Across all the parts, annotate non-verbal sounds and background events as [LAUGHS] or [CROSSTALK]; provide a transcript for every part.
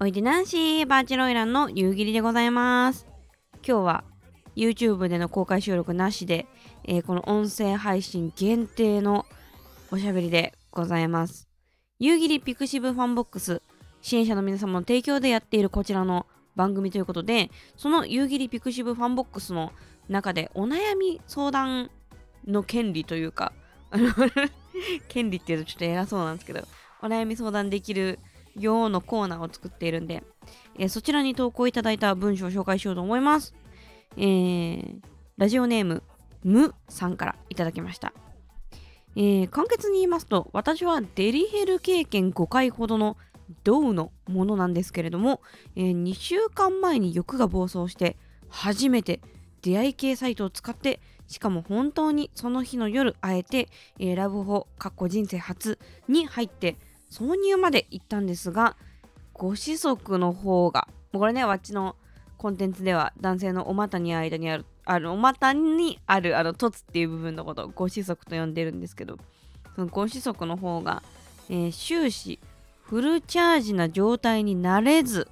おいでなんし、バーチャル花魁の夕霧でございます。今日は YouTube での公開収録なしで、えー、この音声配信限定のおしゃべりでございます。夕霧ピクシブファンボックス支援者の皆様の提供でやっているこちらの番組ということでその夕霧ピクシブファンボックスの中でお悩み相談の権利というか [LAUGHS] 権利っていうとちょっと偉そうなんですけどお悩み相談できる用のコーナーを作っているんで、えー、そちらに投稿いただいた文章を紹介しようと思います。えー、ラジオネーム、むさんからいただきました。えー、簡潔に言いますと、私はデリヘル経験5回ほどのドウのものなんですけれども、えー、2週間前に欲が暴走して初めて出会い系サイトを使ってしかも本当にその日の夜あえて、えー、ラブホかっこ人生初に入って挿入まで行ったんですがご子息の方がこれねわっちのコンテンツでは男性のお股に間にあるあるお股にあるあの凸っていう部分のことをご子息と呼んでるんですけどそのご子息の方が、えー、終始フルチャージな状態になれず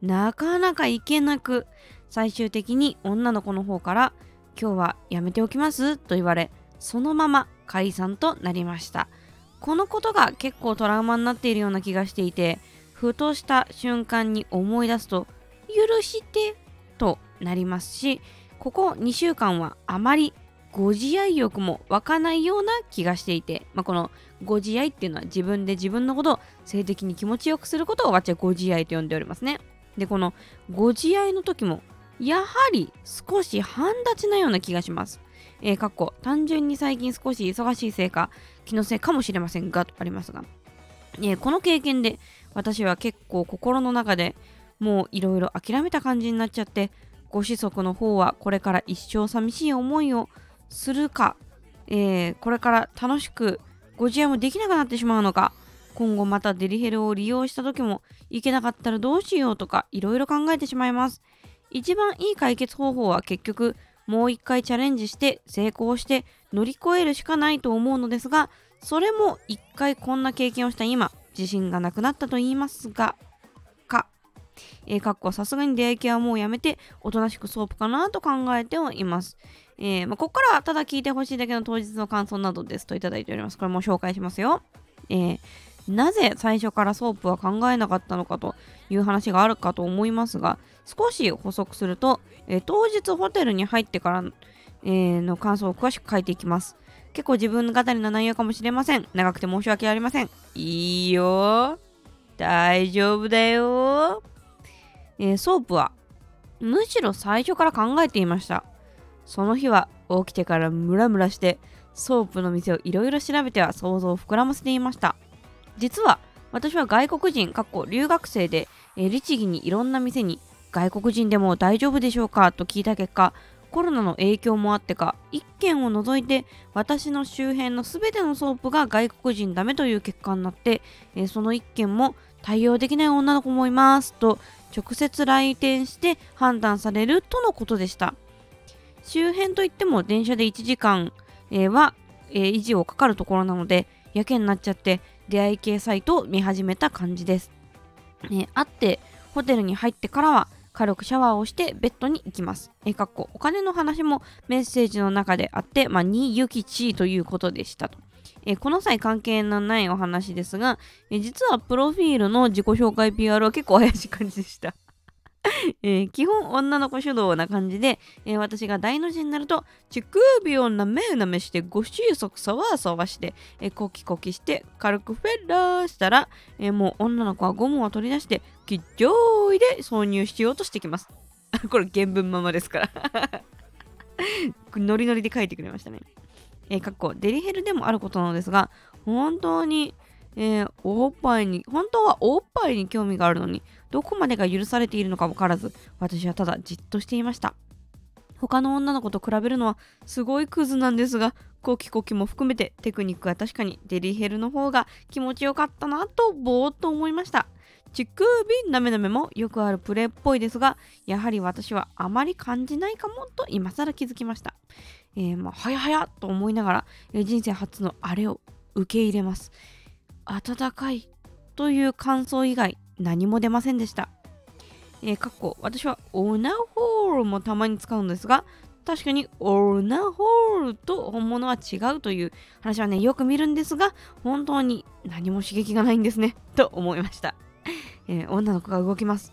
なかなか行けなく最終的に女の子の方から今日はやめておきますと言われそのまま解散となりました。このことが結構トラウマになっているような気がしていてふとした瞬間に思い出すと許してとなりますしここ2週間はあまりご自愛欲も湧かないような気がしていて、まあ、このご自愛っていうのは自分で自分のことを性的に気持ちよくすることをわっちゃご自愛と呼んでおりますね。で、このご自愛の時もやはり少し半立ちなような気がします。えー、かっこ単純に最近少し忙しいせいか気のせいかもしれませんがとありますが、えー、この経験で私は結構心の中でもういろいろ諦めた感じになっちゃってご子息の方はこれから一生寂しい思いをするか、えー、これから楽しくご自愛もできなくなってしまうのか今後またデリヘルを利用した時もイけなかったらどうしようとかいろいろ考えてしまいます。一番いい解決方法は結局もう一回チャレンジして成功して乗り越えるしかないと思うのですがそれも一回こんな経験をした今自信がなくなったと言いますがかえ、かっこさすがに出会い系はもうやめておとなしくソープかなと考えてはいますえー、まあ、ここからはただ聞いてほしいだけの当日の感想などですといただいております。これも紹介しますよ。えー、なぜ最初からソープは考えなかったのかという話があるかと思いますが、少し補足すると、えー、当日ホテルに入ってから、えー、の感想を詳しく書いていきます。結構自分語りの内容かもしれません。長くて申し訳ありません。いいよ。大丈夫だよ。えー、ソープはむしろ最初から考えていました。その日は起きてからムラムラしてソープの店をいろいろ調べては想像を膨らませていました実は私は外国人かっこ留学生で、え律儀にいろんな店に外国人でも大丈夫でしょうか？と聞いた結果コロナの影響もあってか1軒を除いて私の周辺の全てのソープが外国人ダメという結果になって、えその1軒も対応できない女の子もいます。と直接来店して判断されるとのことでした。周辺といっても電車で1時間、えー、は、えー、維持をかかるところなのでやけになっちゃって出会い系サイトを見始めた感じです。え、会ってホテルに入ってからは軽くシャワーをしてベッドに行きます。え、かっこお金の話もメッセージの中であって、まあ、にゆきちということでしたと。え、この際関係のないお話ですが、え、実はプロフィールの自己紹介 PR は結構怪しい感じでした。えー、基本女の子主導な感じで、えー、私が大の字になると乳首をなめなめしてご収束さわさわして、えー、コキコキして軽くフェラーしたら、えー、もう女の子はゴムを取り出して吉祥いで挿入しようとしてきます。[LAUGHS] これ原文ままですから。[LAUGHS] ノリノリで書いてくれましたね。えー、かっこデリヘルでもあることなのですが本当にえー、おっぱいに、本当はおっぱいに興味があるのに、どこまでが許されているのか分からず、私はただじっとしていました。他の女の子と比べるのはすごいクズなんですが、コキコキも含めてテクニックは確かにデリヘルの方が気持ちよかったなとぼーっと思いました。乳首なめなめもよくあるプレイっぽいですが、やはり私はあまり感じないかもと今更気づきました。えー、まあ、はやはやと思いながら、え、人生初のあれを受け入れます。暖かいという感想以外何も出ませんでした。えー、かっこ私はオーナーホールもたまに使うんですが確かにオーナーホールと本物は違うという話はねよく見るんですが本当に何も刺激がないんですねと思いました、えー、女の子が動きます。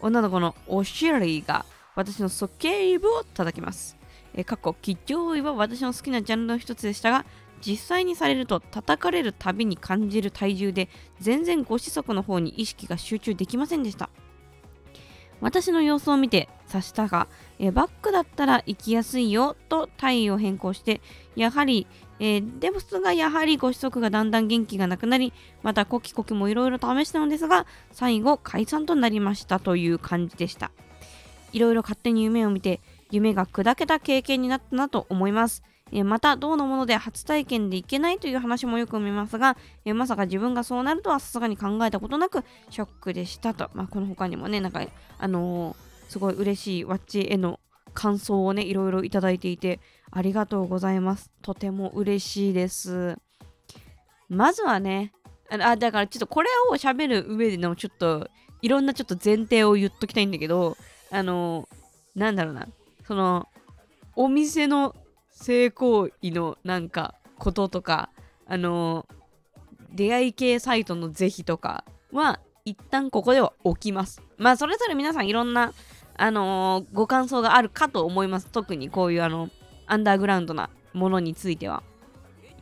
女の子のお尻が私の鼠径部を叩きます、えー、かっこ吉祥位は私の好きなジャンルの一つでしたが実際にされると叩かれるたびに感じる体重で全然ご子息の方に意識が集中できませんでした。私の様子を見て察したが、えバックだったら行きやすいよと体位を変更してやはり、えー、デブスがやはりご子息がだんだん元気がなくなりまたコキコキもいろいろ試したのですが最後解散となりましたという感じでした。いろいろ勝手に夢を見て夢が砕けた経験になったなと思います。えまたどうのもので初体験でいけないという話もよく見ますが、えまさか自分がそうなるとはさすがに考えたことなくショックでしたと、まあ、この他にもねなんかあのー、すごい嬉しいワッチへの感想をねいろいろいただいていてありがとうございます。とても嬉しいです。まずはねあだからちょっとこれを喋る上でのちょっといろんなちょっと前提を言っときたいんだけどあのー、なんだろうな。そのお店の性行為のなんかこととかあの出会い系サイトの是非とかは一旦ここでは置きます。まあそれぞれ皆さんいろんなあのー、ご感想があるかと思います。特にこういうあのアンダーグラウンドなものについては。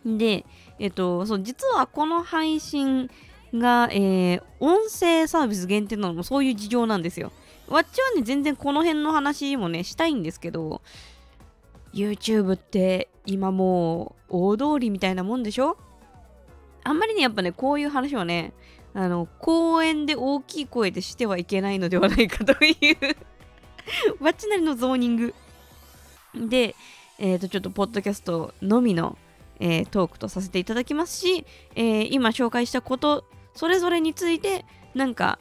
でえっとそう実はこの配信が、えー、音声サービス限定なのもそういう事情なんですよ。わっちはね、全然この辺の話もね、したいんですけど、YouTube って今もう大通りみたいなもんでしょ？あんまりねやっぱねこういう話はねあの公園で大きい声でしてはいけないのではないかというわっちなりのゾーニング。で、えー、とちょっとポッドキャストのみの、えー、トークとさせていただきますし、えー、今紹介したことそれぞれについてなんか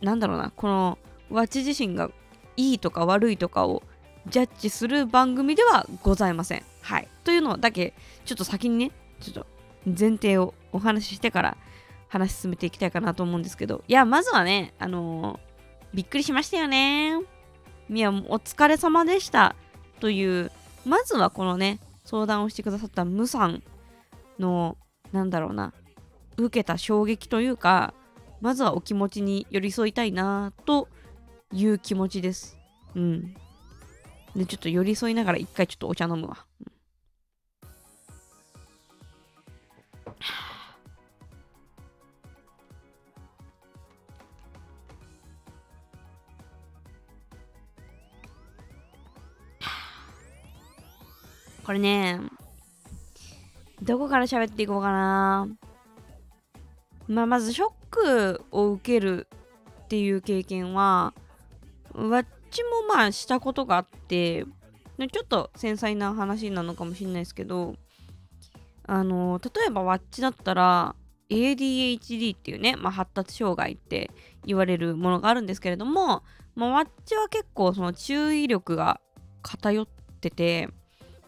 なんだろうなこのわち自身がいいとか悪いとかをジャッジする番組ではございません。はい。というのだけ、ちょっと先にね、ちょっと前提をお話ししてから話進めていきたいかなと思うんですけど、いや、まずはね、あのー、びっくりしましたよね。みや、お疲れ様でした。という、まずはこのね、相談をしてくださったムさんの、なんだろうな、受けた衝撃というか、まずはお気持ちに寄り添いたいなという気持ちです。うん。で、ちょっと寄り添いながら一回ちょっとお茶飲むわ。これね、どこから喋っていこうかな。まあ、まずショックを受けるっていう経験は、ちもまあしたことがあってちょっと繊細な話なのかもしれないですけどあの例えばワッチだったら ADHD っていうね、まあ、発達障害って言われるものがあるんですけれども、まあ、ワッチは結構その注意力が偏ってて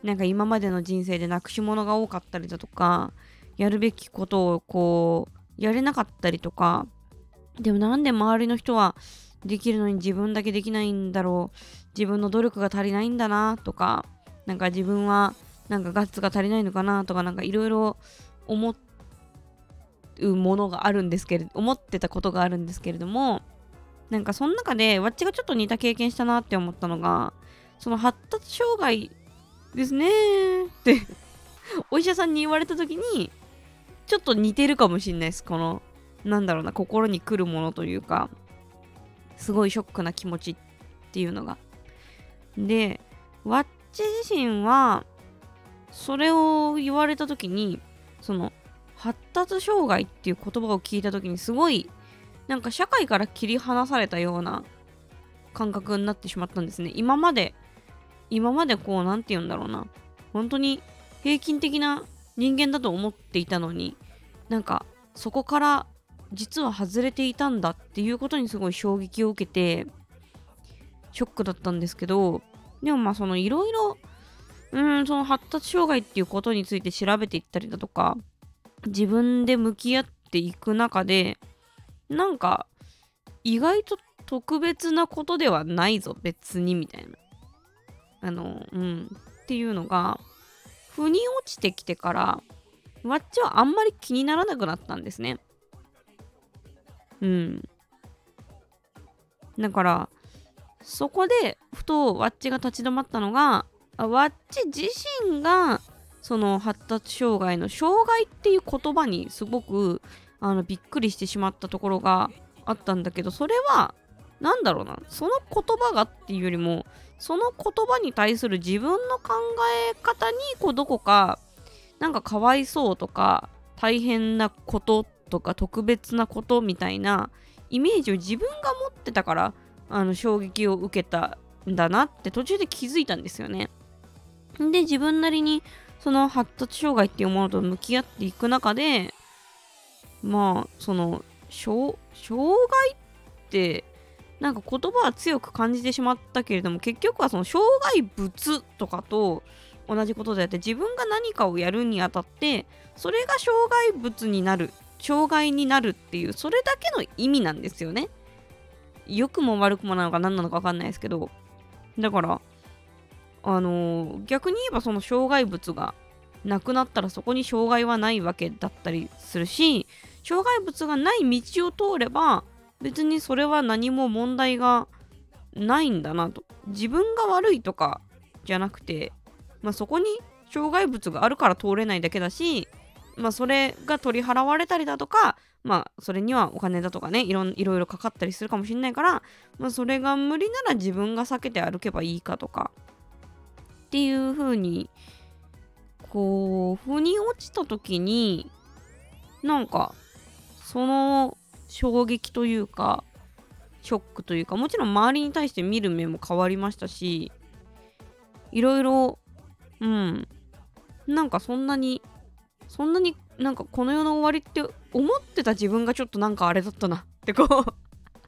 なんか今までの人生でなくし物が多かったりだとかやるべきことをこうやれなかったりとかでもなんで周りの人はできるのに自分だけできないんだろう。自分の努力が足りないんだなとかなんか自分はなんかガッツが足りないのかなとかなんかいろいろ思うものがあるんですけれど思ってたことがあるんですけれどもなんかその中でわっちがちょっと似た経験したなって思ったのがその発達障害ですねって [LAUGHS] お医者さんに言われた時にちょっと似てるかもしんないです。このなんだろうな心に来るものというか。すごいショックな気持ちっていうのが。で、ワッチ自身は、それを言われた時に、その、発達障害っていう言葉を聞いた時にすごい、なんか社会から切り離されたような感覚になってしまったんですね。今まで、今までこう、なんて言うんだろうな。本当に平均的な人間だと思っていたのに、なんかそこから実は外れていたんだっていうことにすごい衝撃を受けてショックだったんですけどでもまあそのいろいろうんその発達障害っていうことについて調べていったりだとか自分で向き合っていく中でなんか意外と特別なことではないぞ別にみたいな。あのうんっていうのが腑に落ちてきてからわっちはあんまり気にならなくなったんですね。うん。だからそこでふとワッチが立ち止まったのがワッチ自身がその発達障害の障害っていう言葉にすごくあのびっくりしてしまったところがあったんだけどそれは何だろうなその言葉がっていうよりもその言葉に対する自分の考え方にこうどこかなんかかわいそうとか大変なことっとか特別なことみたいなイメージを自分が持ってたからあの衝撃を受けたんだなって途中で気づいたんですよね。で自分なりにその発達障害っていうものと向き合っていく中でまあその障害ってなんか言葉は強く感じてしまったけれども結局はその障害物とかと同じことであって自分が何かをやるにあたってそれが障害物になる障害になるっていうそれだけの意味なんですよね。良くも悪くもなのか何なのか分かんないですけど。だからあのー、逆に言えばその障害物がなくなったらそこに障害はないわけだったりするし障害物がない道を通れば別にそれは何も問題がないんだなと。自分が悪いとかじゃなくて、まあ、そこに障害物があるから通れないだけだし、まあ、それが取り払われたりだとか、まあ、それにはお金だとかねいろいろいろかかったりするかもしれないから、まあ、それが無理なら自分が避けて歩けばいいかとかっていう風にこう腑に落ちた時になんかその衝撃というかショックというかもちろん周りに対して見る目も変わりましたしいろいろうんなんかそんなにそんなになんかこの世の終わりって思ってた自分がちょっとなんかあれだったなってこう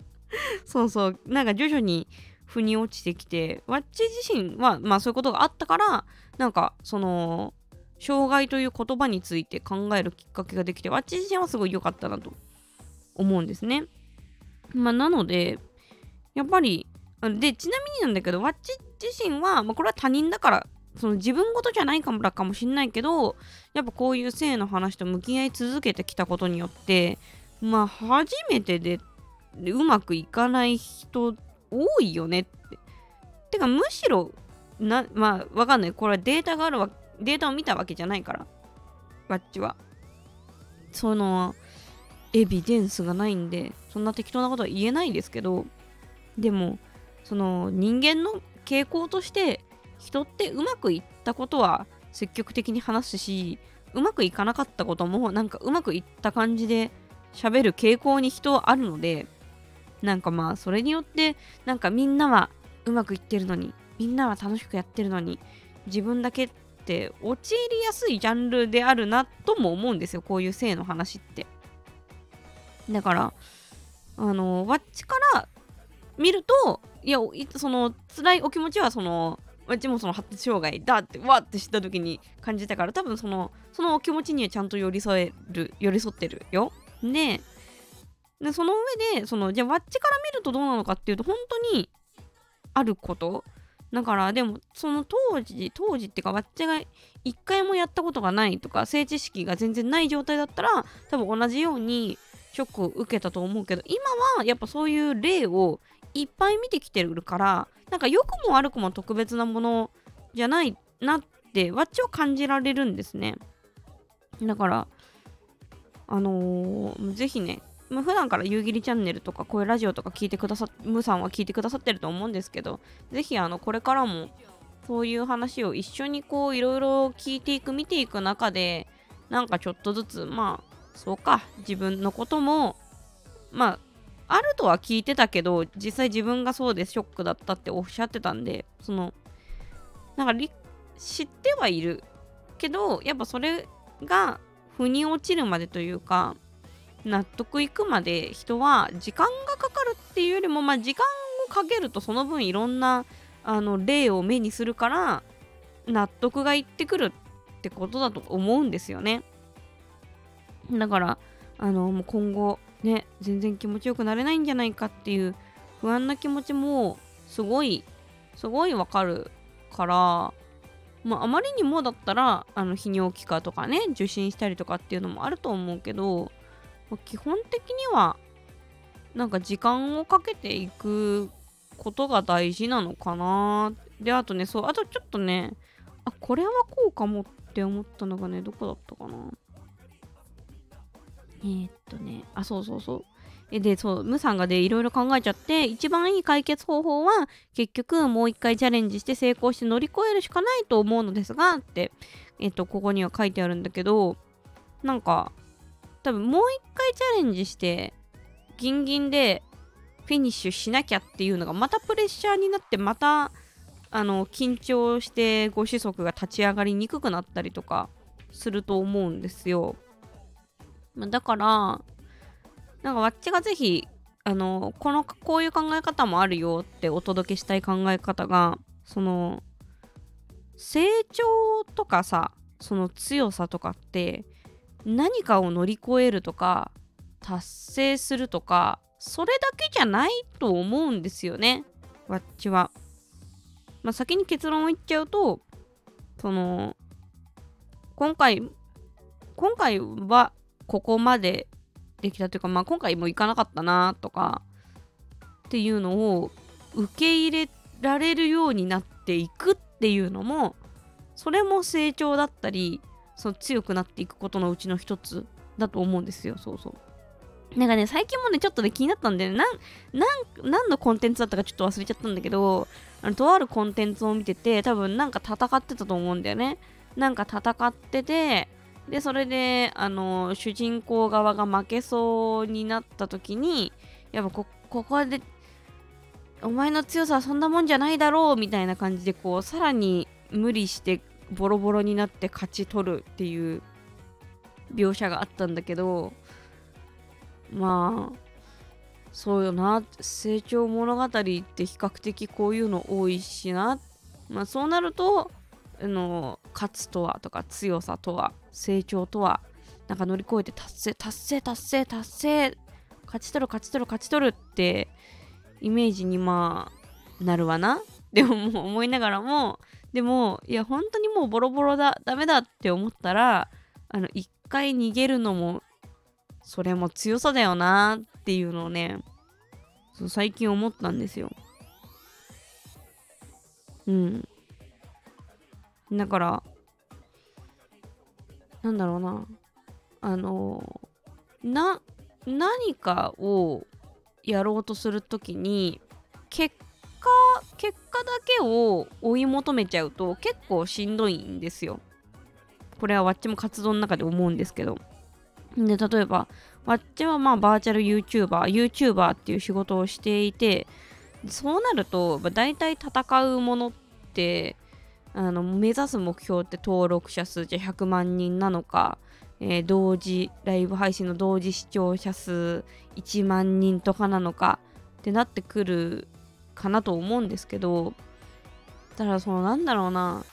[LAUGHS] そうそうなんか徐々に腑に落ちてきてわっち自身はまあそういうことがあったからなんかその障害という言葉について考えるきっかけができてわっち自身はすごい良かったなと思うんですね。まあ、なので、やっぱり、で、ちなみになんだけど、わっち自身は、まあ、これは他人だから、その自分事じゃないかもかもしんないけど、やっぱこういう性の話と向き合い続けてきたことによって、まあ、初めてでうまくいかない人多いよねって。てか、むしろ、な、まあ、わかんない。これはデータがあるわ、データを見たわけじゃないから、わっちは。その、エビデンスがないんでそんな適当なことは言えないですけどでもその人間の傾向として人ってうまくいったことは積極的に話すしうまくいかなかったこともなんかうまくいった感じで喋る傾向に人はあるのでなんかまあそれによってなんかみんなはうまくいってるのにみんなは楽しくやってるのに自分だけって陥りやすいジャンルであるなとも思うんですよこういう性の話って。だから、あの、わっちから見ると、いや、その、辛いお気持ちは、その、わっちもその発達障害だって、わって知った時に感じたから、多分その、そのお気持ちにはちゃんと寄り添える、寄り添ってるよ。で、でその上で、その、じゃあ、わっちから見るとどうなのかっていうと、本当に、あることだからでもその当時当時っていうかわっちが一回もやったことがないとか性知識が全然ない状態だったら多分同じようにショックを受けたと思うけど今はやっぱそういう例をいっぱい見てきてるからなんか良くも悪くも特別なものじゃないなってわっちを感じられるんですね。だからあのー、ぜひねまあ、普段から夕霧チャンネルとかこういうラジオとか聞いてくださっムさんは聞いてくださってると思うんですけどぜひあのこれからもそういう話を一緒にこういろいろ聞いていく見ていく中でなんかちょっとずつまあそうか自分のこともまああるとは聞いてたけど実際自分がそうでショックだったっておっしゃってたんでそのなんか知ってはいるけどやっぱそれが腑に落ちるまでというか納得いくまで人は時間がかかるっていうよりもまあ時間をかけるとその分いろんなあの例を目にするから納得がいってくるってことだと思うんですよね。だからあのもう今後ね全然気持ちよくなれないんじゃないかっていう不安な気持ちもすごいすごいわかるからまあ、あまりにもだったらあの泌尿器科とかね受診したりとかっていうのもあると思うけど、まあ、基本的にはなんか時間をかけていくことが大事なのかなであとねそうあとちょっとねあこれはこうかもって思ったのがねどこだったかな。えー、っとねあそうそうそうでそうムさんがでいろいろ考えちゃって一番いい解決方法は結局もう一回チャレンジして成功して乗り越えるしかないと思うのですがってえっとここには書いてあるんだけどなんか多分もう一回チャレンジしてギンギンでフィニッシュしなきゃっていうのがまたプレッシャーになってまたあの緊張してご子息が立ち上がりにくくなったりとかすると思うんですよ。だからなんかわっちがぜひあのこのこういう考え方もあるよってお届けしたい考え方がその成長とかさその強さとかって何かを乗り越えるとか達成するとかそれだけじゃないと思うんですよねわっちは。まあ、先に結論を言っちゃうとその今回今回はここまでできたというか、まあ、今回も行かなかったなとかっていうのを受け入れられるようになっていくっていうのもそれも成長だったりその強くなっていくことのうちの一つだと思うんですよ。そうそう。なんかね最近もねちょっとね気になったんで、ね、なん何のコンテンツだったかちょっと忘れちゃったんだけどあのとあるコンテンツを見てて多分なんか戦ってたと思うんだよね。なんか戦っててでそれであの主人公側が負けそうになった時にやっぱこここでお前の強さはそんなもんじゃないだろうみたいな感じでこうさらに無理してボロボロになって勝ち取るっていう描写があったんだけどまあそうよな成長物語って比較的こういうの多いしな。まあそうなるとの勝つとはとか強さとは成長とはなんか乗り越えて達成達成達成達成勝ち取る勝ち取る勝ち取るってイメージにまあなるわな。[LAUGHS] でももう思いながらもでもいや本当にもうボロボロだダメだって思ったらあの一回逃げるのもそれも強さだよなっていうのをねそう最近思ったんですよ。うん。だからなんだろうな。あのな何かをやろうとする時に結果結果だけを追い求めちゃうと結構しんどいんですよ。これはわっちも活動の中で思うんですけど。で例えばわっちはまあバーチャル YouTuberYouTuber っていう仕事をしていてそうなると大体戦うものってあの目指す目標って登録者数じゃ100万人なのか、えー、同時ライブ配信の同時視聴者数1万人とかなのかってなってくるかなと思うんですけどただそのなんだろうな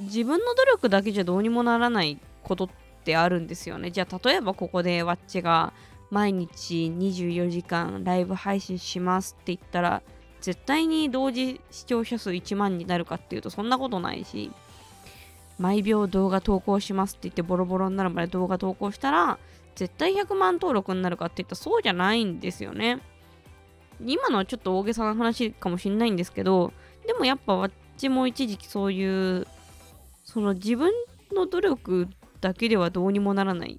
自分の努力だけじゃどうにもならないことってあるんですよね。じゃあ例えばここでワッチが毎日24時間ライブ配信しますって言ったら絶対に同時視聴者数1万になるかっていうとそんなことないし毎秒動画投稿しますって言ってボロボロになるまで動画投稿したら絶対100万登録になるかって言ったらそうじゃないんですよね。今のはちょっと大げさな話かもしんないんですけどでもやっぱわっちも一時期そういうその自分の努力だけではどうにもならない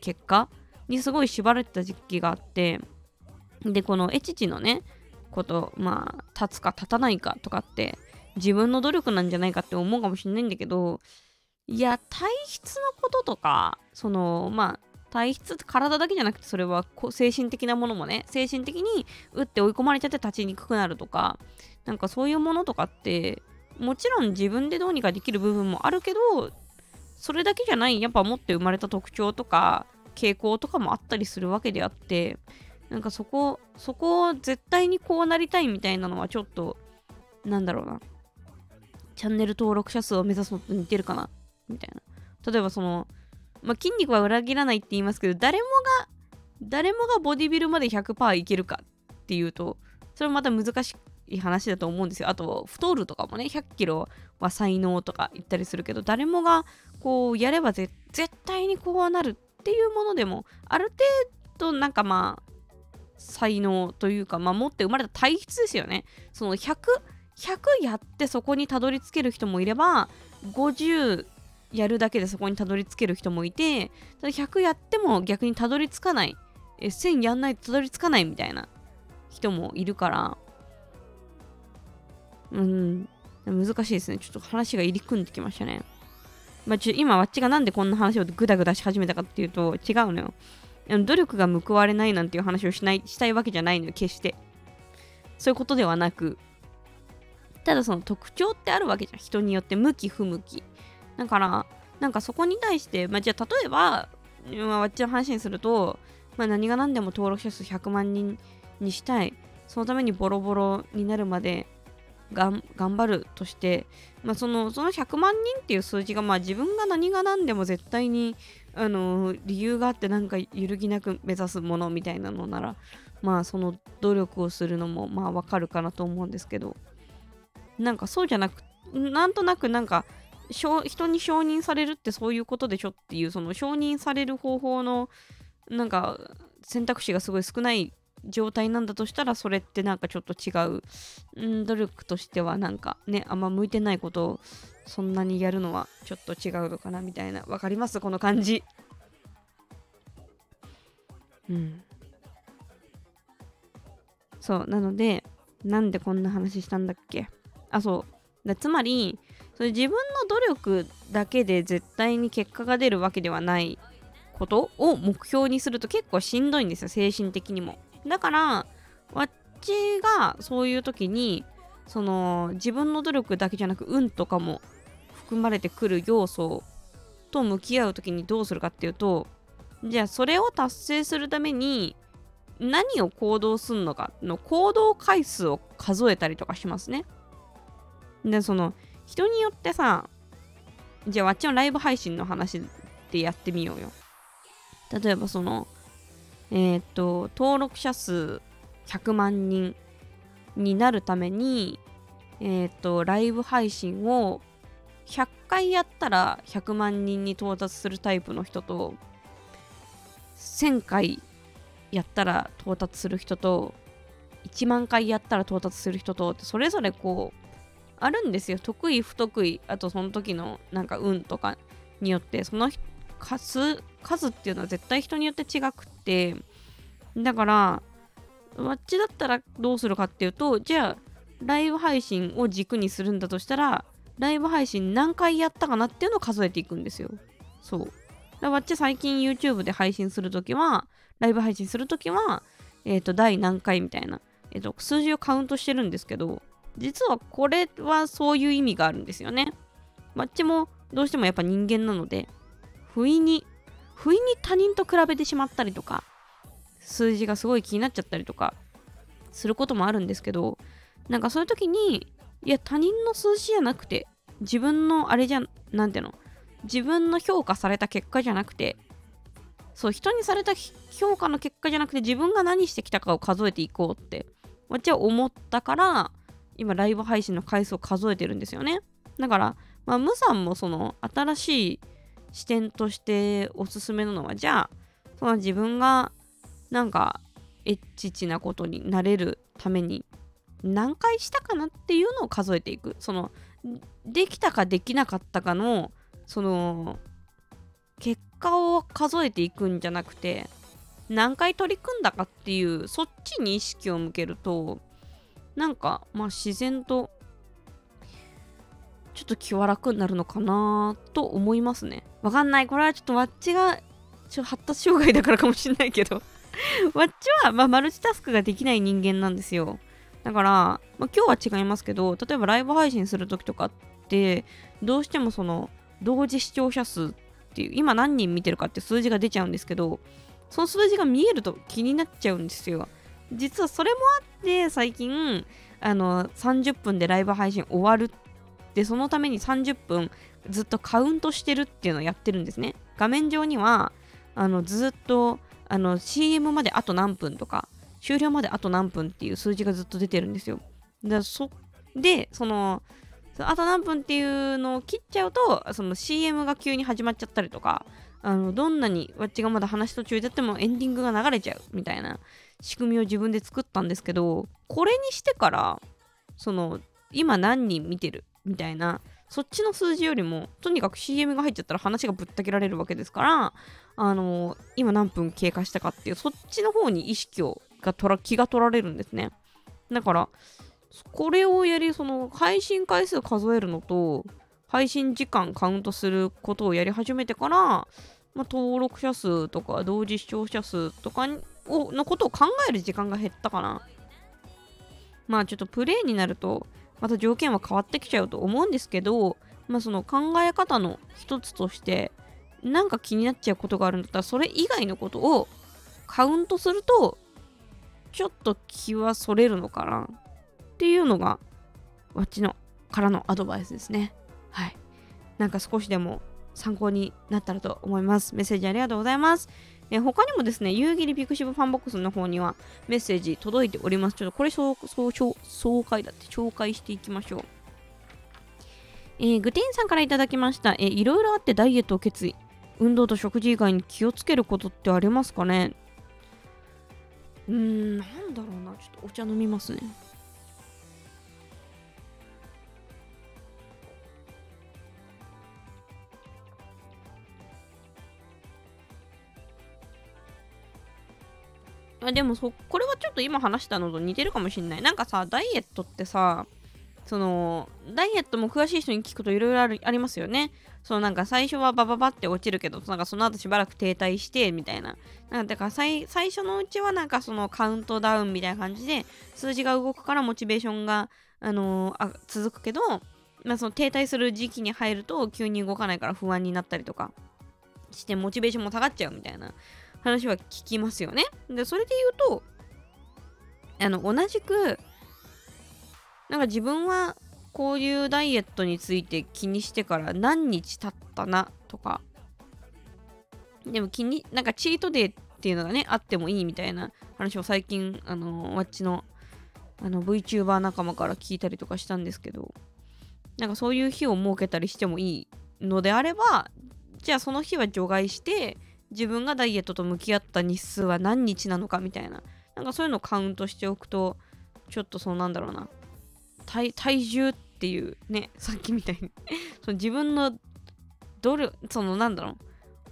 結果にすごい縛られてた時期があってでこのエチチのねことまあ立つか立たないかとかって自分の努力なんじゃないかって思うかもしれないんだけどいや体質のこととかそのまあ体質って体だけじゃなくてそれは精神的なものもね精神的に打って追い込まれちゃって立ちにくくなるとかなんかそういうものとかってもちろん自分でどうにかできる部分もあるけどそれだけじゃないやっぱ持って生まれた特徴とか傾向とかもあったりするわけであってなんかそこ、そこを絶対にこうなりたいみたいなのはちょっと、なんだろうな。チャンネル登録者数を目指すのと似てるかなみたいな。例えばその、まあ、筋肉は裏切らないって言いますけど、誰もが誰もがボディビルまで100%いけるかっていうとそれもまた難しい話だと思うんですよあと太るとかもね100キロは才能とか言ったりするけど誰もがこうやれば絶対にこうなるっていうものでもある程度なんかまあ才能というか、まあ、持って生まれた体質ですよね。その100 100やってそこにたどり着ける人もいれば50やるだけでそこにたどり着ける人もいてただ100やっても逆にたどり着かない1000やんないとたどり着かないみたいな人もいるから。うん。難しいですね。ちょっと話が入り組んできましたね。まあ、ち今、わっちがなんでこんな話をグダグダし始めたかっていうと、違うのよ。努力が報われないなんていう話をしないしたいわけじゃないのよ、決して。そういうことではなく、ただその特徴ってあるわけじゃん。人によって向き不向き。だから、なんかそこに対して、まあ、じゃあ例えば、まあ、わっちの話にすると、まあ、何が何でも登録者数100万人にしたい。そのためにボロボロになるまでが頑張るとして、まあ、そのその100万人っていう数字が、まあ、自分が何が何でも絶対にあの理由があってなんか揺るぎなく目指すものみたいなのならまあその努力をするのもまあわかるかなと思うんですけど。なんかそうじゃなくなんとなくなんか人に承認されるってそういうことでしょっていうその承認される方法のなんか選択肢がすごい少ない状態なんだとしたらそれってなんかちょっと違う、うん、努力としてはなんかねあんま向いてないことをそんなにやるのはちょっと違うのかなみたいな。わかります？この感じ。うん。そうなのでなんでこんな話したんだっけ？あそう。だつまりそれ自分の努力だけで絶対に結果が出るわけではないことを目標にすると結構しんどいんですよ精神的にも。だからわっちがそういう時にその自分の努力だけじゃなく運とかも含まれてくる要素と向き合う時にどうするかっていうとじゃあそれを達成するために何を行動するのかの行動回数を数えたりとかしますね。でその人によってさじゃあわっちのライブ配信の話でやってみようよ。例えばそのえっ、と登録者数100万人になるためにえっ、とライブ配信を100回やったら100万人に到達するタイプの人と1000回やったら到達する人と1万回やったら到達する人とそれぞれこうあるんですよ。得意不得意。あとその時のなんか運とかによってその数数っていうのは絶対人によって違くってだからわっちだったらどうするかっていうとじゃあライブ配信を軸にするんだとしたらライブ配信何回やったかなっていうのを数えていくんですよ。そう。だわっち最近 YouTube で配信するときはライブ配信するときはえっ、ー、と第何回みたいな、えーと数字をカウントしてるんですけど実はこれはそういう意味があるんですよね。わっちもどうしてもやっぱ人間なので不意に不意に他人と比べてしまったりとか数字がすごい気になっちゃったりとかすることもあるんですけどなんかそういう時にいや他人の数字じゃなくて自分のあれじゃなんていうの？自分の評価された結果じゃなくてそう人にされた評価の結果じゃなくて自分が何してきたかを数えていこうって私は思ったから今ライブ配信の回数を数えてるんですよね。だから、まあ、ムさんもその新しい視点としておすすめなのはじゃあその自分がなんかエッチチなことになれるために何回したかなっていうのを数えていく。そのできたかできなかったかのその結果を数えていくんじゃなくて何回取り組んだかっていうそっちに意識を向けるとなんかまあ自然とちょっと気は楽になるのかなと思いますね。わかんない。これはちょっとわっちがちょ発達障害だからかもしんないけど。わっちは、まあ、マルチタスクができない人間なんですよ。だから、まあ、今日は違いますけど例えばライブ配信する時とかってどうしてもその同時視聴者数っていう今何人見てるかって数字が出ちゃうんですけどその数字が見えると気になっちゃうんですよ。実はそれもあって最近あの30分でライブ配信終わるでそのために30分ずっとカウントしてるっていうのをやってるんですね。画面上にはあのずっとあの CM まであと何分とか終了まであと何分っていう数字がずっと出てるんですよ。でそでそのあと何分っていうのを切っちゃうとその CM が急に始まっちゃったりとかあのどんなにわっちがまだ話途中でってもエンディングが流れちゃうみたいな仕組みを自分で作ったんですけどこれにしてからその今何人見てるみたいなそっちの数字よりもとにかく CM が入っちゃったら話がぶった切られるわけですからあの今何分経過したかっていうそっちの方に意識をがとら気が取られるんですね。だからこれをやりその配信回数数えるのと配信時間カウントすることをやり始めてから、まあ、登録者数とか同時視聴者数とかをのことを考える時間が減ったかな。まあちょっとプレイになるとまた条件は変わってきちゃうと思うんですけどまあその考え方の一つとしてなんか気になっちゃうことがあるんだったらそれ以外のことをカウントするとちょっと気はそれるのかなっていうのがわっちのからのアドバイスですねはいなんか少しでも参考になったらと思いますメッセージありがとうございますえ他にもですね、夕霧ピクシブファンボックスの方にはメッセージ届いております。ちょっとこれそうそう紹介だって紹介していきましょう。えー、グテンさんからいただきました。えー、いろいろあってダイエットを決意。運動と食事以外に気をつけることってありますかね？うん、なんだろうな。ちょっとお茶飲みますね。あでもそこれはちょっと今話したのと似てるかもしんないなんかさダイエットってさそのダイエットも詳しい人に聞くといろいろありますよね。そのなんか最初はバババって落ちるけどなんかその後しばらく停滞してみたいな。なんだから最初のうちはなんかそのカウントダウンみたいな感じで数字が動くからモチベーションが、あのー、あ続くけど、まあ、その停滞する時期に入ると急に動かないから不安になったりとかしてモチベーションも下がっちゃうみたいな。話は聞きますよね。で、それで言うと、あの、同じく、なんか自分はこういうダイエットについて気にしてから何日経ったなとか、でも気に、なんかチートデーっていうのがね、あってもいいみたいな話を最近、あの、わっちの、あの、VTuber 仲間から聞いたりとかしたんですけど、なんかそういう日を設けたりしてもいいのであれば、じゃあその日は除外して、自分がダイエットと向き合った日数は何日なのかみたいな。なんかそういうのをカウントしておくとちょっとそうなんだろうな。体重っていうね [LAUGHS] さっきみたいに [LAUGHS] その自分のどれそのなんだろう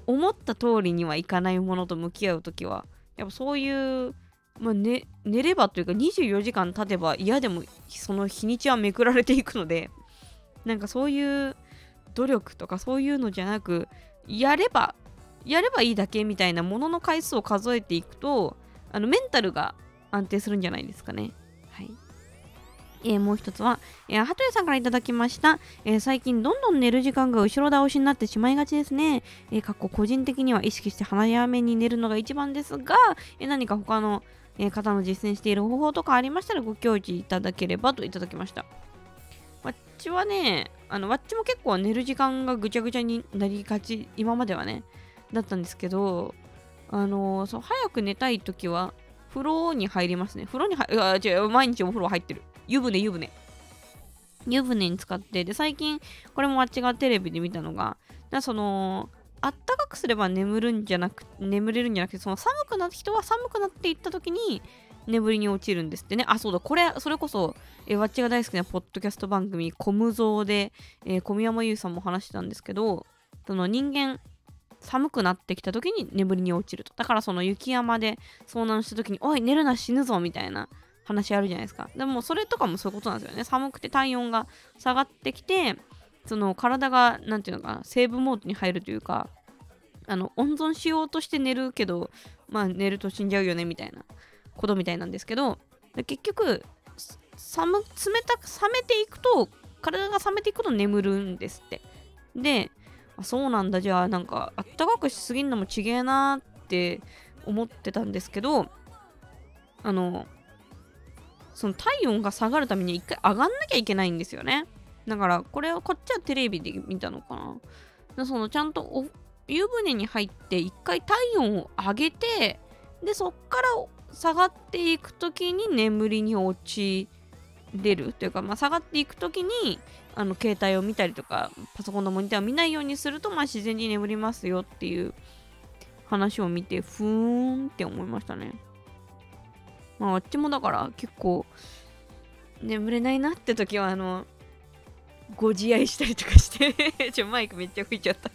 思った通りにはいかないものと向き合う時はやっぱそういうまあね、寝ればというか24時間経てば嫌でもその日にちはめくられていくのでなんかそういう努力とかそういうのじゃなくやればやればいいだけみたいなものの回数を数えていくとあのメンタルが安定するんじゃないですかね。えー、もう一つは、えー、鳩谷さんからいただきました、えー、最近どんどん寝る時間が後ろ倒しになってしまいがちですね。えー、かっこ個人的には意識して早めに寝るのが一番ですが、え、何か他の、え、方の実践している方法とかありましたらご教示いただければといただきました。わっちはね、あの、わっちも結構寝る時間がぐちゃぐちゃになりがち、今まではね。だったんですけど、あの、そう早く寝たい時は風呂に入りますね。風呂に入あ違う毎日お風呂入ってる。湯船湯船。湯船に使ってで最近これもあっちがテレビで見たのがだそのあったかくすれば眠るんじゃなく眠れるんじゃなくてその寒くなった人は寒くなっていった時に眠りに落ちるんですってねあそうだこれそれこそえわっちが大好きなポッドキャスト番組「コムゾーで」えー、小宮山優さんも話してたんですけどその人間寒くなってきた時に眠りに落ちると。だからその雪山で遭難した時に、おい、寝るな死ぬぞみたいな話あるじゃないですか。でもそれとかもそういうことなんですよね。寒くて体温が下がってきて、その体が、なんていうのかな、セーブモードに入るというか、あの温存しようとして寝るけど、まあ寝ると死んじゃうよねみたいなことみたいなんですけど、結局、寒冷たく冷めていくと、体が冷めていくと眠るんですって。で、あそうなんだ。じゃあなんかあったかくしすぎんのもちげえなって思ってたんですけどあのその体温が下がるために一回上がんなきゃいけないんですよね。だからこれはこっちはテレビで見たのかな。そのちゃんと湯船に入って一回体温を上げてでそっから下がっていく時に眠りに陥れるというか、まあ、下がっていく時にあの携帯を見たりとかパソコンのモニターを見ないようにすると、まあ、自然に眠りますよっていう話を見てふーんって思いましたね。まああっちもだから結構眠れないなって時はあのご自愛したりとかして [LAUGHS] ちょマイクめっちゃ吹いちゃった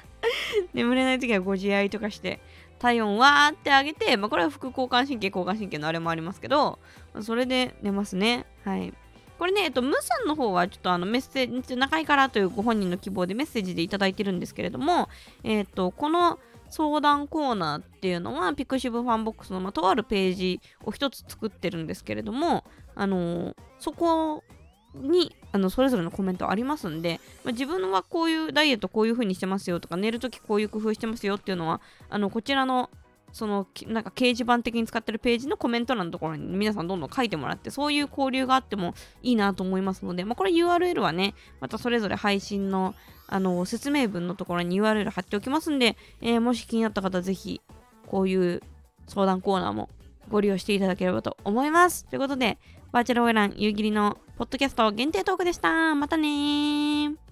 [LAUGHS] 眠れない時はご自愛とかして体温わーって上げて、まあ、これは副交感神経交感神経のあれもありますけどそれで寝ますね。はい。これね、えっと、ムさんの方はちょっとあのメッセージ、長いからというご本人の希望でメッセージでいただいてるんですけれども、えっと、この相談コーナーっていうのは、ピクシブファンボックスの、まあ、とあるページを一つ作ってるんですけれども、あのー、そこにあのそれぞれのコメントありますんで、まあ、自分はこういうダイエットこういう風にしてますよとか寝るときこういう工夫してますよっていうのはあのこちらのそのなんか掲示板的に使ってるページのコメント欄のところに皆さんどんどん書いてもらってそういう交流があってもいいなと思いますので、まあ、これ URL はねまたそれぞれ配信のあの説明文のところに URL 貼っておきますんで、えー、もし気になった方ぜひこういう相談コーナーもご利用していただければと思います。ということで、バーチャルオイラン夕霧のポッドキャスト限定トークでした。またね